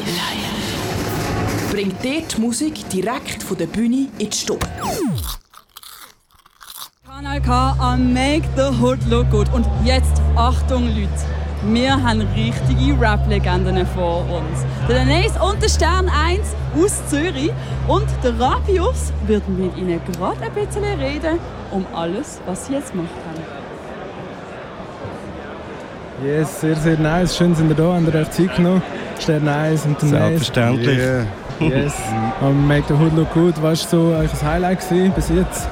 live. Bringt dir die Musik direkt von der Bühne in die Stube. Kanal K am Make the Hood Look Good. Und jetzt Achtung, Leute. Wir haben richtige Rap-Legenden vor uns. Der Denise und der Stern 1 aus Zürich. Und der Rapius wird mit ihnen gerade ein bisschen reden um alles, was sie jetzt gemacht haben. Yes, sehr, sehr nice. Schön sind ihr da, habt ihr euch Zeit genommen. Stern 1 und Selbstverständlich. Yeah. Yes. Am Make the Hood Look Good, was war so euer Highlight gewesen, bis jetzt?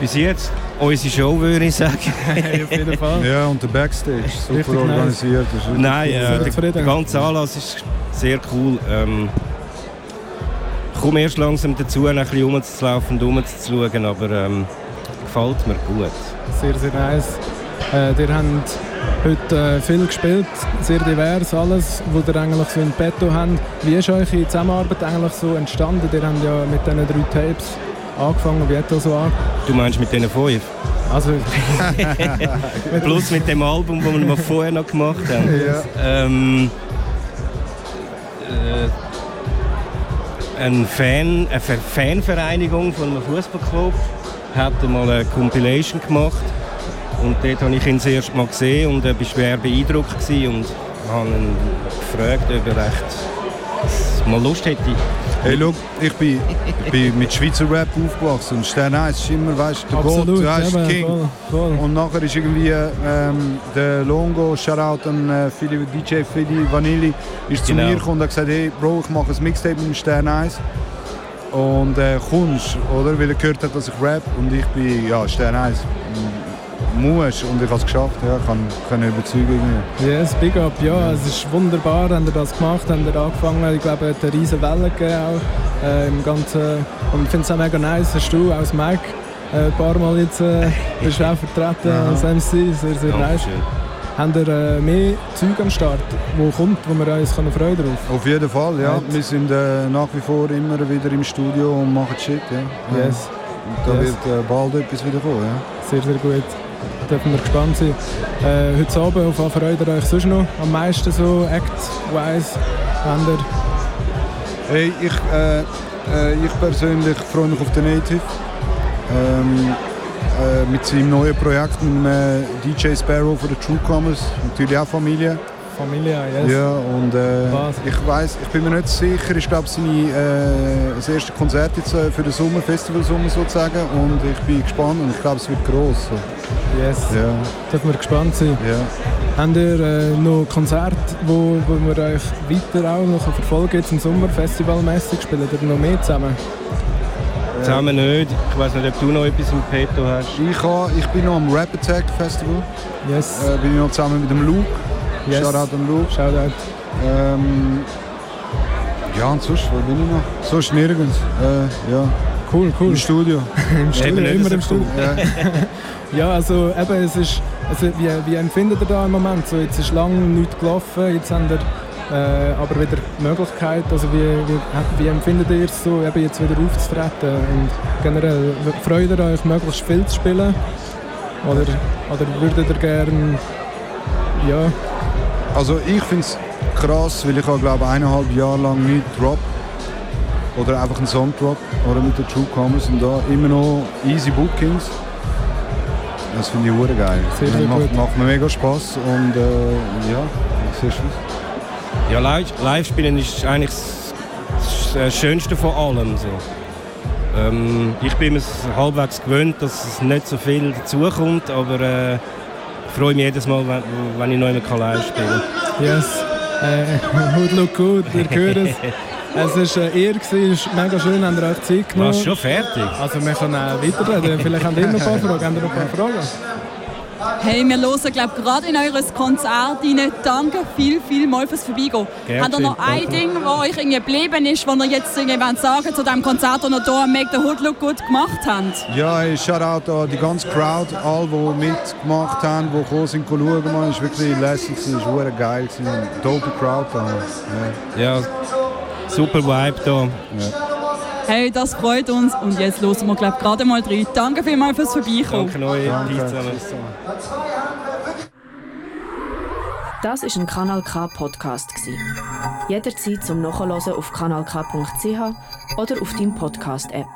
Bis jetzt unsere Show, würde ich sagen. Auf jeden Fall. Ja, und der Backstage, super Richtig nice. organisiert. Wirklich Nein, cool. äh, Sehr der, ganze Anlass ist sehr cool. Ähm, ich komme erst langsam dazu, ein bisschen rumzulaufen und rumzuschauen, aber ähm, gefällt mir gut. Sehr, sehr nice. Äh, ihr habt heute äh, viel gespielt, sehr divers alles, was ihr eigentlich so in petto habt. Wie ist eure Zusammenarbeit eigentlich so entstanden? Ihr habt ja mit diesen drei Tapes angefangen. Wie hat das so an? Du meinst mit diesen fünf? Also, Plus mit dem Album, das wir mal vorher noch gemacht haben. Ja. Ähm, äh, ein Fan, eine Ver- Fanvereinigung von einem Fußballclub hat mal eine Compilation gemacht und dort habe ich ihn das erste Mal gesehen und er war schwer beeindruckt und habe ihn gefragt, ob er echt mal Lust hätte. Hey, look, ich bin, ich bin mit Schweizer Rap aufgewachsen und Stern 1 ist immer, weißt du, der absolut, Gott, du heißt eben, King. voll, voll. Und nachher ist irgendwie ähm, der Longo, Shoutout an äh, Philly, DJ Philly Vanilli, ist zu Genau. mir gekommen und hat gesagt, hey Bro, ich mache ein Mixtape mit dem Stern 1. Und äh, kommst, oder? Weil er gehört hat, dass ich rap und ich bin, ja, Stern 1. Muss und ich habe es geschafft, ja, ich kann, kann überzeugen. irgendwie. Yes, big up. Ja, es ist wunderbar, habt ihr das gemacht, habt ihr angefangen. Ich glaube, es hat eine riesen Welle gegeben auch, äh, im Ganzen. Und ich finde es auch mega nice, hast du als Mike äh, ein paar Mal jetzt äh, bist auch vertreten als MC. Sehr, sehr nice. Habt ihr äh, mehr Zeug am Start, wo kommt, wo wir uns können freuen drauf? Auf jeden Fall, ja. Right. Wir sind äh, nach wie vor immer wieder im Studio und machen Shit, ja. Yes, Und da Yes. wird äh, bald etwas wieder kommen, ja. sehr, sehr gut. Dürfen wir gespannt sein. Äh, heute Abend, auf was freut ihr euch sonst noch am meisten so, act-wise? Hey, ich, äh, äh, ich persönlich freue mich auf den Native. Ähm, äh, mit seinem neuen Projekt mit dem äh, DJ Sparrow von den Truecomers. Natürlich auch Familie. Familie? Yes. Ja, und äh, ich weiß, ich bin mir nicht sicher. Ich glaube, seine äh, das erste Konzert jetzt äh, für den Sommer, Festivalsommer sozusagen. Und ich bin gespannt und ich glaube, es wird gross. So. Yes. Ja, Dürfen wir gespannt sein. ja. Habt ihr äh, noch Konzerte, wo, wo wir euch weiter auch noch verfolgen jetzt im Sommer, festivalmäßig? Spielen ihr noch mehr zusammen? Zusammen nicht. Ich weiß nicht, ob du noch etwas im Petto hast. Ich, ha, ich bin noch am Rap Attack Festival. Yes. Äh, bin ich noch zusammen mit dem Luke. Yes. Shoutout an Luke. Shoutout. Ähm, ja, und sonst, wo bin ich noch? Sonst nirgends. Äh, ja, Cool, cool. im Studio. Im Studio, nicht immer im Studio. Ja. Ja, also eben, es ist, also wie, wie empfindet ihr da im Moment? So, jetzt ist lange nichts gelaufen, jetzt habt ihr äh, aber wieder die Möglichkeit, also wie, wie, wie empfindet ihr es so, eben jetzt wieder aufzutreten und generell, freut ihr euch möglichst viel zu spielen? Oder, oder würdet ihr gerne, ja, Also ich finde es krass, weil ich habe glaube eineinhalb Jahre lang nicht Drop oder einfach einen Song Drop oder mit den True Comers und da immer noch easy Bookings. Das finde ich hure geil. Sehr, sehr macht, gut. macht mir mega Spaß und äh, ja, sehr schön. Ja, live, live spielen ist eigentlich das, Schönste von allem. So. Ähm, ich bin mir halbwegs gewöhnt, dass es nicht so viel dazukommt, aber äh, freue mich jedes Mal, wenn, wenn ich noch einmal live spielen kann. yes, äh, Hood look good, ihr hört es. Es war äh, ihr, es ist mega schön, habt ihr euch Zeit genommen. Warst schon fertig? Also wir können auch weiterreden, vielleicht habt ihr noch ein paar Fragen, habt ihr noch ein paar Fragen? Hey, wir hören glaub, gerade in eures Konzert rein. Danke viel, viel mal fürs Vorbeigehen. Gern Habt ihr noch ein danke. Ding, das euch irgendwie geblieben ist, was ihr jetzt irgendwie sagen zu diesem Konzert, das ihr hier am Make the Hood Look Good gemacht habt? Ja, hey, Shoutout an die ganze Crowd, alle, die mitgemacht haben, die gekommen sind, schauen. Man, es war wirklich lässig, es war geil. gewesen. Dope Crowd da. Ja. Ja, super Vibe da. Hey, das freut uns und jetzt hören wir glaub, gerade mal rein. Danke vielmals fürs Vorbeikommen. Danke euch. Das ist ein Kanal K Podcast Jederzeit zum Nachhören auf kanalk.ch oder auf deinem Podcast App.